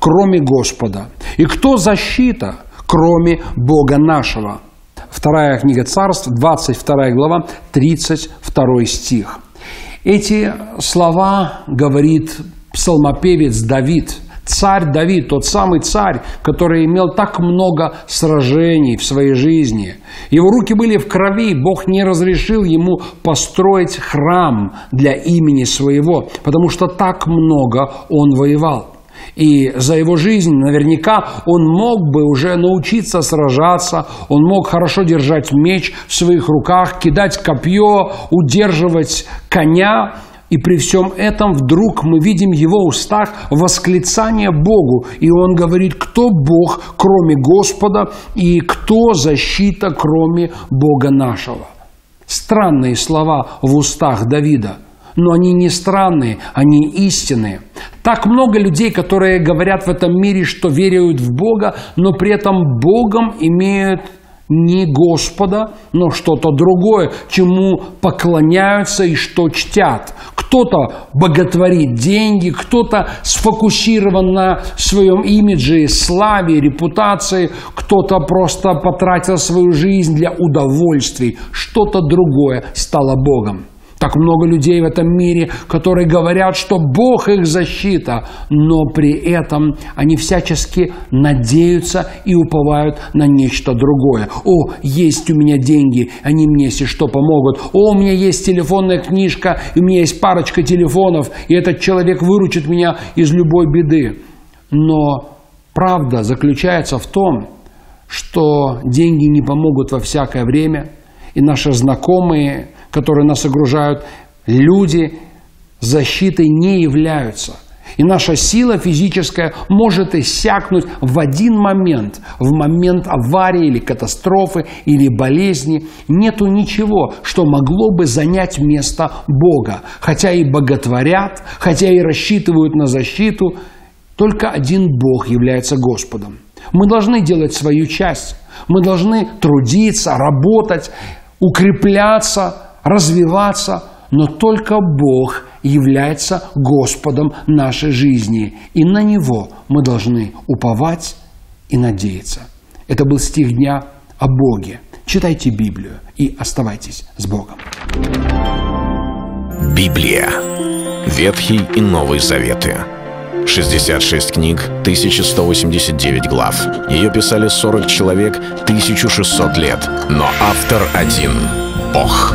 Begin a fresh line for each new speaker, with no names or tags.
кроме Господа? И кто защита, кроме Бога нашего? Вторая книга Царств, 22 глава, 32 стих. Эти слова говорит псалмопевец Давид – Царь Давид, тот самый царь, который имел так много сражений в своей жизни. Его руки были в крови, Бог не разрешил ему построить храм для имени своего, потому что так много он воевал. И за его жизнь наверняка он мог бы уже научиться сражаться, он мог хорошо держать меч в своих руках, кидать копье, удерживать коня, и при всем этом вдруг мы видим в его устах восклицание Богу. И он говорит, кто Бог, кроме Господа, и кто защита, кроме Бога нашего. Странные слова в устах Давида. Но они не странные, они истинные. Так много людей, которые говорят в этом мире, что веруют в Бога, но при этом Богом имеют не Господа, но что-то другое, чему поклоняются и что чтят. Кто-то боготворит деньги, кто-то сфокусирован на своем имидже, славе, репутации, кто-то просто потратил свою жизнь для удовольствий, что-то другое стало Богом. Так много людей в этом мире, которые говорят, что Бог их защита, но при этом они всячески надеются и уповают на нечто другое. О, есть у меня деньги, они мне, если что, помогут. О, у меня есть телефонная книжка, и у меня есть парочка телефонов, и этот человек выручит меня из любой беды. Но правда заключается в том, что деньги не помогут во всякое время, и наши знакомые – которые нас окружают, люди защитой не являются. И наша сила физическая может иссякнуть в один момент, в момент аварии или катастрофы или болезни. Нету ничего, что могло бы занять место Бога. Хотя и боготворят, хотя и рассчитывают на защиту, только один Бог является Господом. Мы должны делать свою часть. Мы должны трудиться, работать, укрепляться, развиваться, но только Бог является Господом нашей жизни, и на Него мы должны уповать и надеяться. Это был стих дня о Боге. Читайте Библию и оставайтесь с Богом.
Библия. Ветхий и Новый Заветы. 66 книг, 1189 глав. Ее писали 40 человек, 1600 лет. Но автор один – Бог.